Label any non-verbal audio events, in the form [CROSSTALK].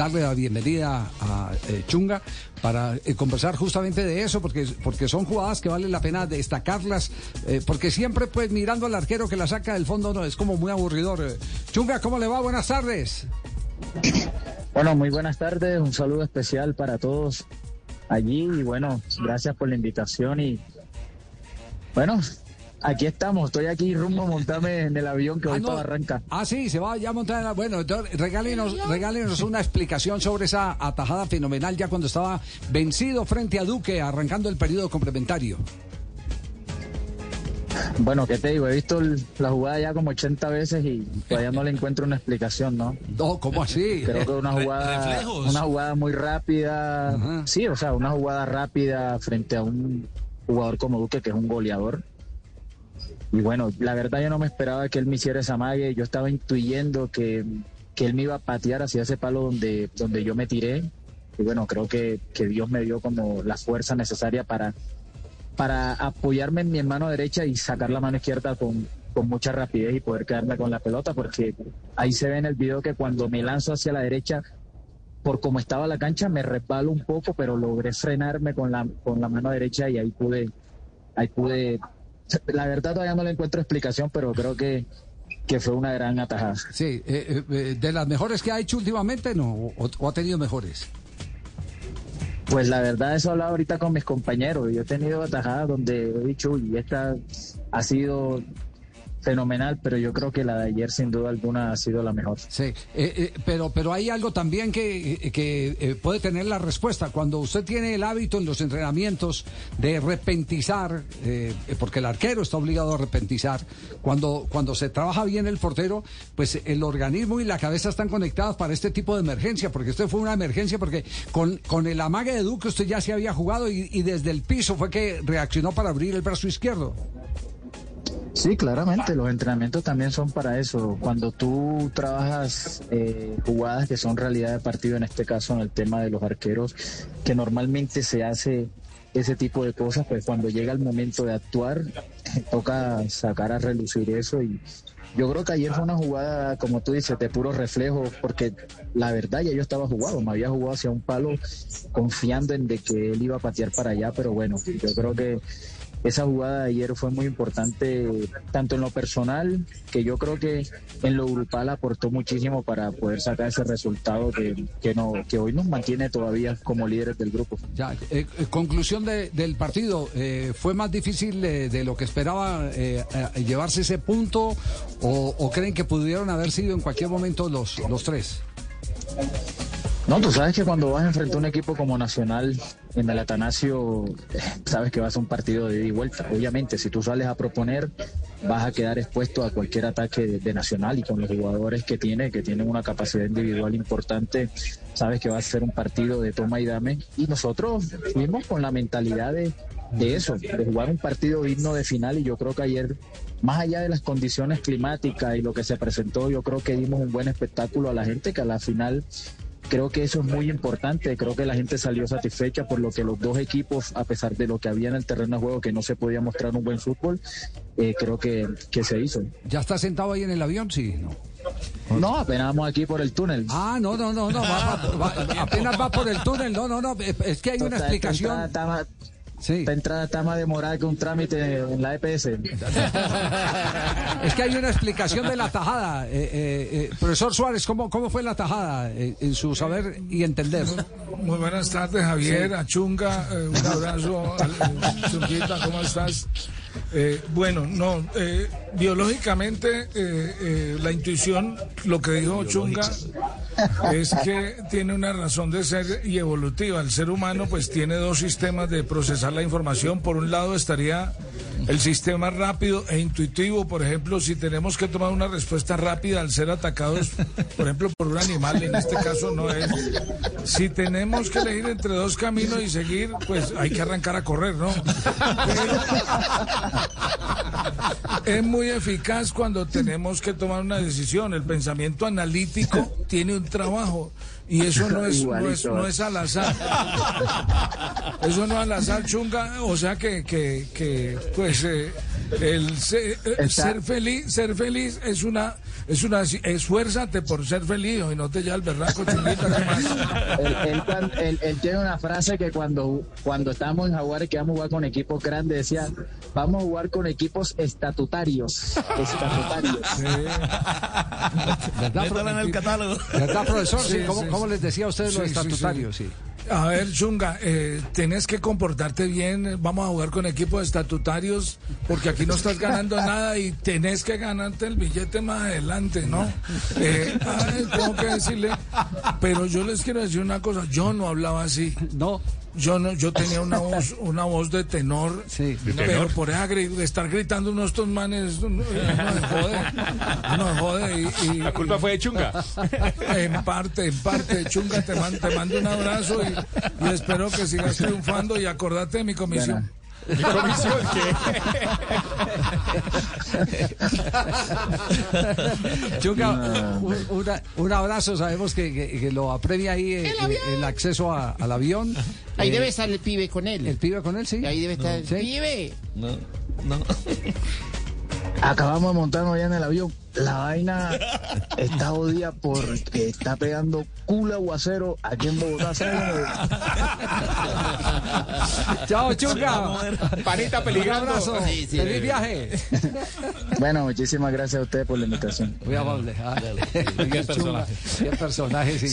darle la bienvenida a eh, Chunga para eh, conversar justamente de eso, porque, porque son jugadas que vale la pena destacarlas, eh, porque siempre pues mirando al arquero que la saca del fondo no es como muy aburridor. Chunga, ¿cómo le va? Buenas tardes. [COUGHS] Bueno, muy buenas tardes, un saludo especial para todos allí y bueno, gracias por la invitación y bueno, Aquí estamos, estoy aquí rumbo a montarme en el avión que hoy para arranca. Ah, sí, se va ya a montar en el Bueno, entonces regálenos, regálenos una explicación sobre esa atajada fenomenal ya cuando estaba vencido frente a Duque, arrancando el periodo complementario. Bueno, ¿qué te digo? He visto la jugada ya como 80 veces y todavía no le encuentro una explicación, ¿no? No, ¿cómo así? Creo que una jugada, una jugada muy rápida. Sí, o sea, una jugada rápida frente a un jugador como Duque, que es un goleador. Y bueno, la verdad yo no me esperaba que él me hiciera esa mague. Yo estaba intuyendo que, que él me iba a patear hacia ese palo donde, donde yo me tiré. Y bueno, creo que, que Dios me dio como la fuerza necesaria para, para apoyarme en mi mano derecha y sacar la mano izquierda con, con mucha rapidez y poder quedarme con la pelota, porque ahí se ve en el video que cuando me lanzo hacia la derecha, por como estaba la cancha, me resbalo un poco, pero logré frenarme con la, con la mano derecha y ahí pude, ahí pude la verdad todavía no le encuentro explicación, pero creo que, que fue una gran atajada. Sí, eh, eh, de las mejores que ha hecho últimamente, ¿no? ¿O, ha tenido mejores? Pues la verdad, eso he hablado ahorita con mis compañeros. Yo he tenido atajadas donde he dicho, uy, esta ha sido fenomenal, pero yo creo que la de ayer sin duda alguna ha sido la mejor. Sí, eh, eh, pero, pero hay algo también que, que eh, puede tener la respuesta. Cuando usted tiene el hábito en los entrenamientos de repentizar, porque el arquero está obligado a repentizar, cuando, cuando se trabaja bien el portero, pues el organismo y la cabeza están conectados para este tipo de emergencia, porque esto fue una emergencia, porque con, con el amague de Duque usted ya se había jugado y, y desde el piso fue que reaccionó para abrir el brazo izquierdo. Sí, claramente, los entrenamientos también son para eso. Cuando tú trabajas eh, jugadas que son realidad de partido, en este caso en el tema de los arqueros, que normalmente se hace ese tipo de cosas, pues cuando llega el momento de actuar, [LAUGHS] toca sacar a relucir eso y yo creo que ayer fue una jugada, como tú dices, de puro reflejo, porque la verdad ya yo estaba jugado, me había jugado hacia un palo confiando en de que él iba a patear para allá, pero bueno, yo creo que esa jugada de ayer fue muy importante, tanto en lo personal, que yo creo que en lo grupal aportó muchísimo para poder sacar ese resultado que, no, que hoy nos mantiene todavía como líderes del grupo. Ya, eh, eh, conclusión del partido, eh, ¿fue más difícil de, lo que esperaba llevarse ese punto o, o, creen que pudieron haber sido en cualquier momento los, los tres? No, tú sabes que cuando vas a enfrentar a un equipo como Nacional en el Atanasio, sabes que vas a un partido de ida y vuelta. Obviamente, si tú sales a proponer, vas a quedar expuesto a cualquier ataque de, Nacional y con los jugadores que tiene, que tienen una capacidad individual importante, sabes que va a ser un partido de toma y dame. Y nosotros fuimos con la mentalidad de, de eso, de jugar un partido digno de final y yo creo que ayer más allá de las condiciones climáticas y lo que se presentó, yo creo que dimos un buen espectáculo a la gente que a la final Creo que eso es muy importante, creo que la gente salió satisfecha por lo que los dos equipos, a pesar de lo que había en el terreno de juego, que no se podía mostrar un buen fútbol, eh, creo que, que se hizo. ¿Ya está sentado ahí en el avión? Sí, no. No, apenas vamos aquí por el túnel. Ah, no, no, no, no, apenas va por el túnel, no, no, no, es que hay una explicación. Sí. Esta entrada está más demorada que un trámite en la EPS. [LAUGHS] es que hay una explicación de la tajada. Eh, eh, eh, profesor Suárez, ¿cómo, ¿cómo fue la tajada en su saber y entender? Muy buenas tardes, Javier, a Chunga, un abrazo, Chunguita, ¿cómo estás? Bueno, no, biológicamente la intuición, lo que dijo Chunga, es que tiene una razón de ser y evolutiva. El ser humano pues tiene dos sistemas de procesar la información. Por un lado estaría el sistema rápido e intuitivo, por ejemplo, si tenemos que tomar una respuesta rápida al ser atacados, por ejemplo, por un animal, en este caso no es. Si tenemos que elegir entre dos caminos y seguir, pues hay que arrancar a correr, ¿no? es muy eficaz cuando tenemos que tomar una decisión. El pensamiento analítico tiene un trabajo y eso no [LAUGHS] es, no es, al azar. [LAUGHS] Eso no es al azar, chunga. O sea que, que, que pues, eh, El ser, eh, ser feliz, ser feliz es una, es una, esfuérzate por ser feliz y no te ya el berraco chulita, más? [LAUGHS] Él, tiene una frase que cuando, cuando estábamos en Jaguares que vamos a jugar con equipos grandes decía, vamos a jugar con equipos estatutarios, estatutarios. Sí. ¿Verdad, en el catálogo. ¿Verdad, profesor? Sí, ¿Cómo, les decía a ustedes los estatutarios? Sí. A ver, Chunga, eh, tenés que comportarte bien. Vamos a jugar con equipos estatutarios porque aquí no estás ganando [LAUGHS] nada y tenés que ganarte el billete más adelante, ¿no? Eh, tengo que decirle, pero yo les quiero decir una cosa. Yo no hablaba así. No. Yo no, yo tenía una voz, una voz de tenor, sí. pero por estar gritando unos estos manes, no, jode, no jode. Y, la culpa fue de Chunga. [LAUGHS] En parte, en parte, Chunga, te, te mando un abrazo y, espero que sigas triunfando y acordate de mi comisión. ¿Mi comisión [LAUGHS] un, abrazo. Sabemos que, lo apremia ahí eh, el, el, acceso al avión. Ahí eh, debe estar el pibe con él. ¿El pibe con él, sí? Ahí debe estar el pibe. No, no. Acabamos de montarnos ya en el avión. La vaina [LAUGHS] está jodida porque está pegando culo aguacero aquí en Bogotá. [LAUGHS] Chao, Chunga. Panita peligroso. abrazo. Feliz viaje. Bueno, muchísimas gracias a ustedes por la invitación. Muy amable. Ah, qué personaje. Qué personaje, sí.